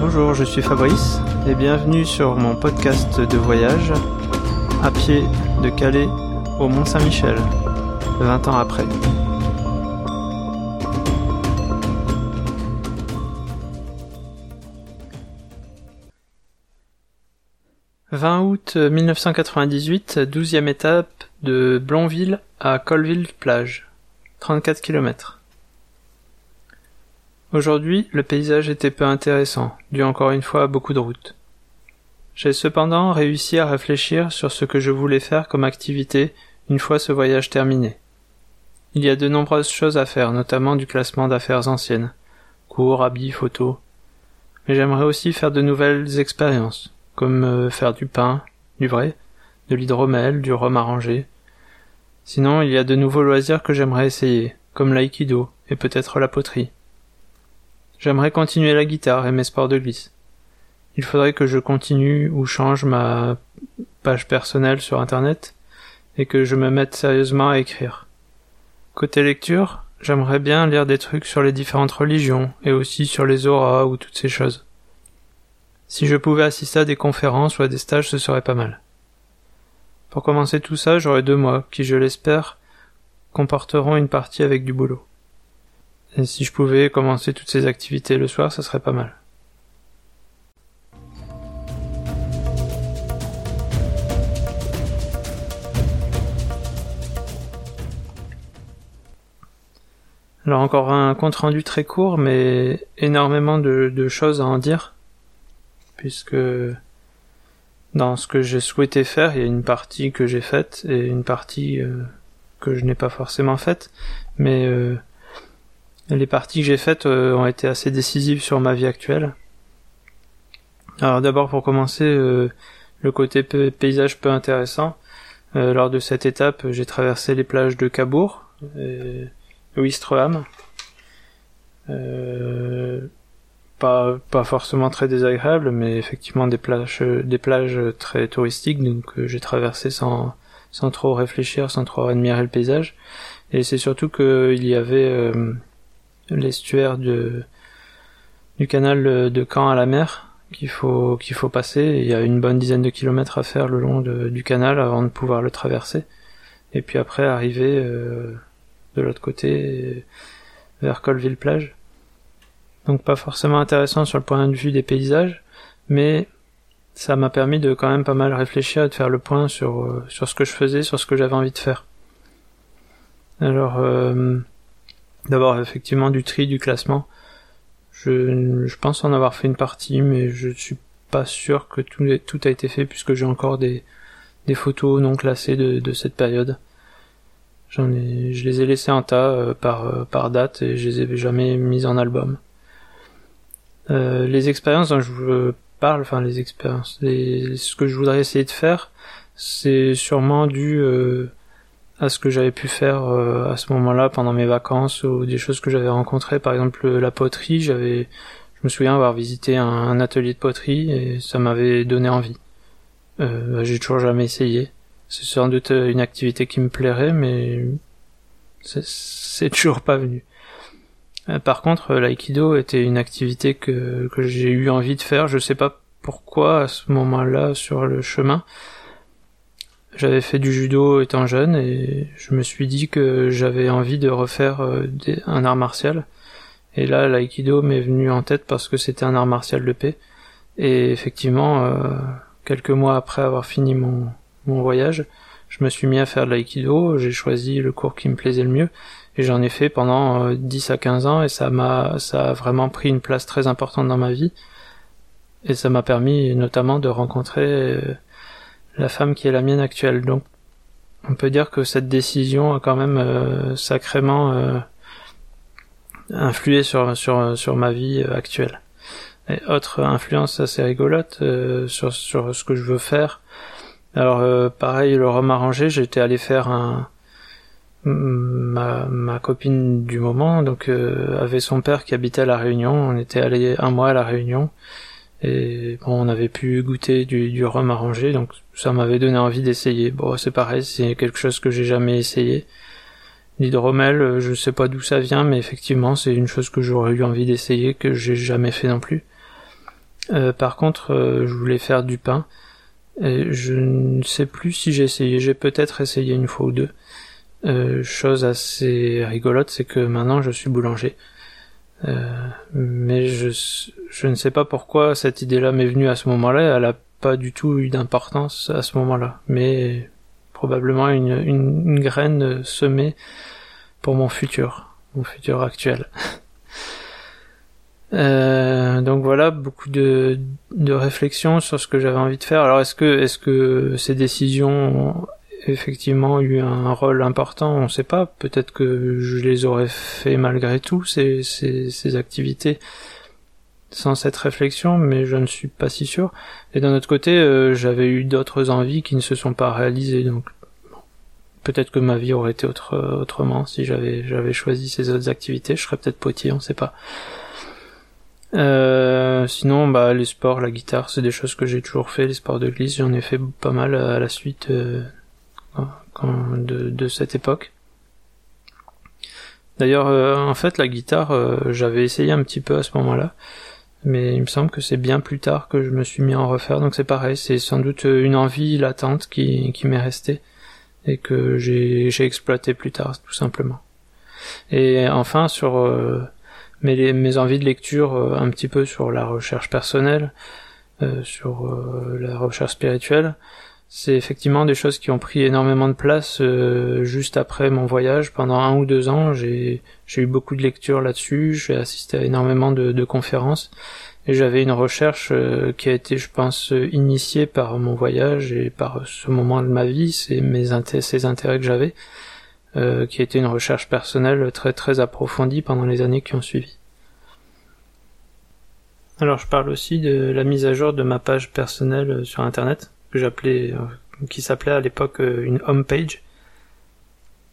Bonjour, je suis Fabrice et bienvenue sur mon podcast de voyage à pied de Calais au Mont Saint-Michel, 20 ans après. « 20 août 1998, 12e étape de Blonville à Colville-Plage, 34 km. Aujourd'hui, le paysage était peu intéressant, dû encore une fois à beaucoup de routes. J'ai cependant réussi à réfléchir sur ce que je voulais faire comme activité une fois ce voyage terminé. Il y a de nombreuses choses à faire, notamment du classement d'affaires anciennes, cours, habits, photos. Mais j'aimerais aussi faire de nouvelles expériences, comme euh, faire du pain, du vrai, de l'hydromel, du rhum arrangé. Sinon, il y a de nouveaux loisirs que j'aimerais essayer, comme l'aïkido et peut-être la poterie. J'aimerais continuer la guitare et mes sports de glisse. Il faudrait que je continue ou change ma page personnelle sur internet et que je me mette sérieusement à écrire. Côté lecture, j'aimerais bien lire des trucs sur les différentes religions et aussi sur les auras ou toutes ces choses. Si je pouvais assister à des conférences ou à des stages, ce serait pas mal. Pour commencer tout ça, j'aurai deux mois qui, je l'espère, comporteront une partie avec du boulot. Et si je pouvais commencer toutes ces activités le soir, ça serait pas mal. Alors encore un compte rendu très court, mais énormément de, choses à en dire, puisque dans ce que j'ai souhaité faire, il y a une partie que j'ai faite et une partie euh, que je n'ai pas forcément faite, mais euh, les parties que j'ai faites euh, ont été assez décisives sur ma vie actuelle. Alors d'abord pour commencer, euh, le côté paysage peu intéressant. Euh, lors de cette étape, j'ai traversé les plages de Cabourg et Ouistreham. pas, pas forcément très désagréable, mais effectivement des plages, des plages très touristiques, donc j'ai traversé sans, sans trop réfléchir, sans trop admirer le paysage. Et c'est surtout qu'il y avait l'estuaire du canal de Caen à la mer qu'il faut qu'il faut passer. Il y a une bonne dizaine de kilomètres à faire le long du canal avant de pouvoir le traverser. Et puis après arriver euh, de l'autre côté vers Colville-Plage. Donc pas forcément intéressant sur le point de vue des paysages, mais ça m'a permis de quand même pas mal réfléchir et de faire le point sur, euh, sur ce que je faisais, sur ce que j'avais envie de faire. Alors, euh, D'abord, effectivement, du tri, du classement. Je, je, pense en avoir fait une partie, mais je suis pas sûr que tout, tout a été fait puisque j'ai encore des, des photos non classées de, de cette période. J'en ai, je les ai laissées en tas euh, par, euh, par date et je les ai jamais mises en album. Euh, les expériences dont je parle, enfin les expériences, ce que je voudrais essayer de faire, c'est sûrement dû à ce que j'avais pu faire euh, à ce moment-là pendant mes vacances ou des choses que j'avais rencontrées. Par exemple, la poterie, j'avais, je me souviens avoir visité un, atelier de poterie et ça m'avait donné envie. Euh, j'ai toujours jamais essayé. C'est sans doute une activité qui me plairait, mais c'est toujours pas venu. Euh, par contre, l'aïkido était une activité que, que j'ai eu envie de faire. Je sais pas pourquoi à ce moment-là sur le chemin. J'avais fait du judo étant jeune et je me suis dit que j'avais envie de refaire euh, un art martial. Et là, l'aïkido m'est venu en tête parce que c'était un art martial de paix. Et effectivement, euh, quelques mois après avoir fini mon, mon voyage, je me suis mis à faire de l'aïkido, j'ai choisi le cours qui me plaisait le mieux, et j'en ai fait pendant 10 euh, à 15 ans, et ça m'a, ça a vraiment pris une place très importante dans ma vie. Et ça m'a permis notamment de rencontrer la femme qui est la mienne actuelle. Donc on peut dire que cette décision a quand même euh, sacrément euh, influé sur, sur, sur ma vie euh, actuelle. Et autre influence assez rigolote sur, sur ce que je veux faire. Alors pareil, le rhum arrangé, j'étais allé faire un ma, ma copine du moment donc avait son père qui habitait à la Réunion. On était allé un mois à la Réunion et bon, on avait pu goûter du, rhum arrangé, donc ça m'avait donné envie d'essayer. Bon, c'est pareil, c'est quelque chose que j'ai jamais essayé. L'hydromel, euh, je sais pas d'où ça vient, mais effectivement, c'est une chose que j'aurais eu envie d'essayer, que j'ai jamais fait non plus. par contre, je voulais faire du pain. Et je ne sais plus si j'ai essayé. J'ai peut-être essayé une fois ou deux. chose assez rigolote, c'est que maintenant je suis boulanger. Mais je, je ne sais pas pourquoi cette idée-là m'est venue à ce moment-là. Elle a pas du tout eu d'importance à ce moment-là. Mais probablement une, une, graine semée pour mon futur, mon futur actuel. Euh, donc voilà, beaucoup de, de réflexions sur ce que j'avais envie de faire. Alors est-ce que est-ce que ces décisions effectivement eu un rôle important On ne sait pas. Peut-être que je les aurais fait malgré tout ces, ces, activités sans cette réflexion, mais je ne suis pas si sûr. Et d'un autre côté, euh, j'avais eu d'autres envies qui ne se sont pas réalisées, donc peut-être que ma vie aurait été autre, autrement si j'avais j'avais choisi ces autres activités. Je serais peut-être potier, on sait pas. Euh, sinon, bah les sports, la guitare, c'est des choses que j'ai toujours fait. Les sports de glisse, j'en ai fait pas mal à la suite euh, de, de cette époque. D'ailleurs, en fait, la guitare, j'avais essayé un petit peu à ce moment-là mais il me semble que c'est bien plus tard que je me suis mis à en refaire, donc c'est pareil, c'est sans doute une envie latente qui, m'est restée et que j'ai, exploité plus tard, tout simplement. Et enfin, sur euh, mes, envies de lecture, euh, un petit peu sur la recherche personnelle, euh, sur euh, la recherche spirituelle, c'est effectivement des choses qui ont pris énormément de place euh, juste après mon voyage. Pendant un ou deux ans, j'ai eu beaucoup de lectures là-dessus, j'ai assisté à énormément de, conférences, et j'avais une recherche euh, qui a été, je pense, initiée par mon voyage et par ce moment de ma vie, mes ces intérêts que j'avais, euh, qui a été une recherche personnelle très très approfondie pendant les années qui ont suivi. Alors je parle aussi de la mise à jour de ma page personnelle sur Internet que j'appelais, euh, qui s'appelait à l'époque euh, une home page.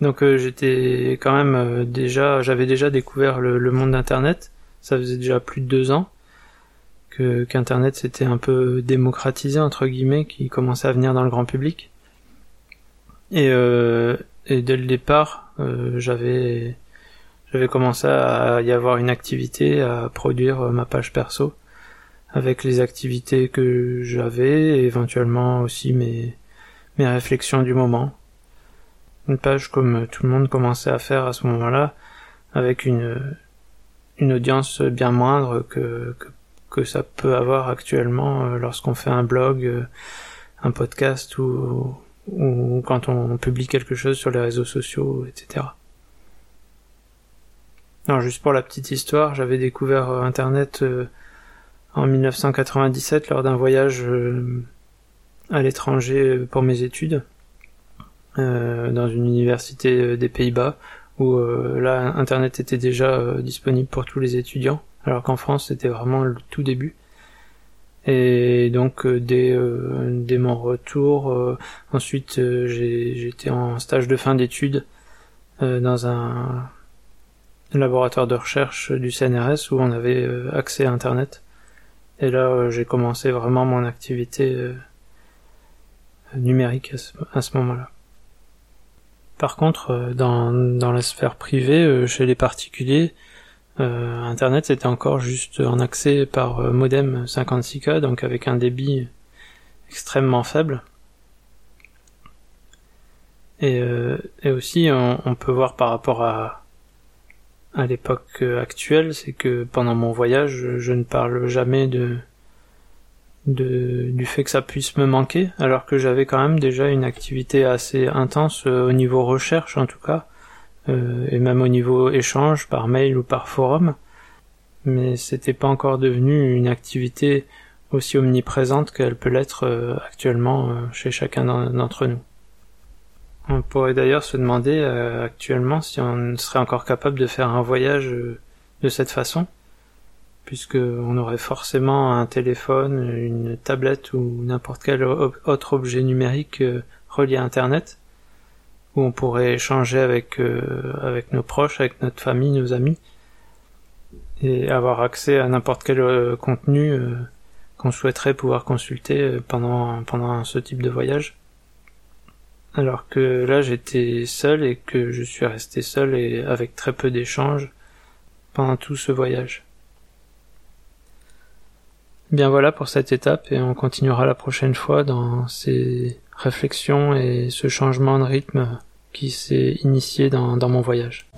Donc euh, j'étais quand même déjà, j'avais déjà découvert le, monde d'Internet. Ça faisait déjà plus de deux ans que qu'Internet s'était un peu démocratisé entre guillemets, qui commençait à venir dans le grand public. Et, et dès le départ, j'avais j'avais commencé à y avoir une activité, à produire ma page perso avec les activités que j'avais et éventuellement aussi mes, mes réflexions du moment. Une page comme tout le monde commençait à faire à ce moment-là, avec une, une audience bien moindre que, que, que ça peut avoir actuellement euh, lorsqu'on fait un blog, euh, un podcast ou, ou quand on publie quelque chose sur les réseaux sociaux, etc. Alors juste pour la petite histoire, j'avais découvert euh, Internet en 1997 lors d'un voyage euh, à l'étranger pour mes études euh, dans une université euh, des Pays-Bas où là internet était déjà disponible pour tous les étudiants alors qu'en France c'était vraiment le tout début. Et donc dès, dès mon retour ensuite j'étais en stage de fin d'études dans un laboratoire de recherche du CNRS où on avait accès à internet et là, euh, j'ai commencé vraiment mon activité euh, numérique à ce, moment-là. Par contre, euh, dans, dans la sphère privée, chez les particuliers, Internet c'était encore juste en accès par modem 56K, donc avec un débit extrêmement faible. Et, et aussi, on, peut voir par rapport à, à l'époque actuelle, c'est que pendant mon voyage, je ne parle jamais de, de du fait que ça puisse me manquer, alors que j'avais quand même déjà une activité assez intense euh, au niveau recherche en tout cas, euh, et même au niveau échange par mail ou par forum, mais c'était pas encore devenu une activité aussi omniprésente qu'elle peut l'être euh, actuellement chez chacun d'entre nous. On pourrait d'ailleurs se demander euh, actuellement si on serait encore capable de faire un voyage euh, de cette façon, puisque on aurait forcément un téléphone, une tablette ou n'importe quel autre objet numérique euh, relié à Internet, où on pourrait échanger avec avec nos proches, avec notre famille, nos amis, et avoir accès à n'importe quel contenu qu'on souhaiterait pouvoir consulter pendant pendant ce type de voyage alors que là j'étais seul et que je suis resté seul et avec très peu d'échanges pendant tout ce voyage. Bien voilà pour cette étape et on continuera la prochaine fois dans ces réflexions et ce changement de rythme qui s'est initié dans, dans mon voyage.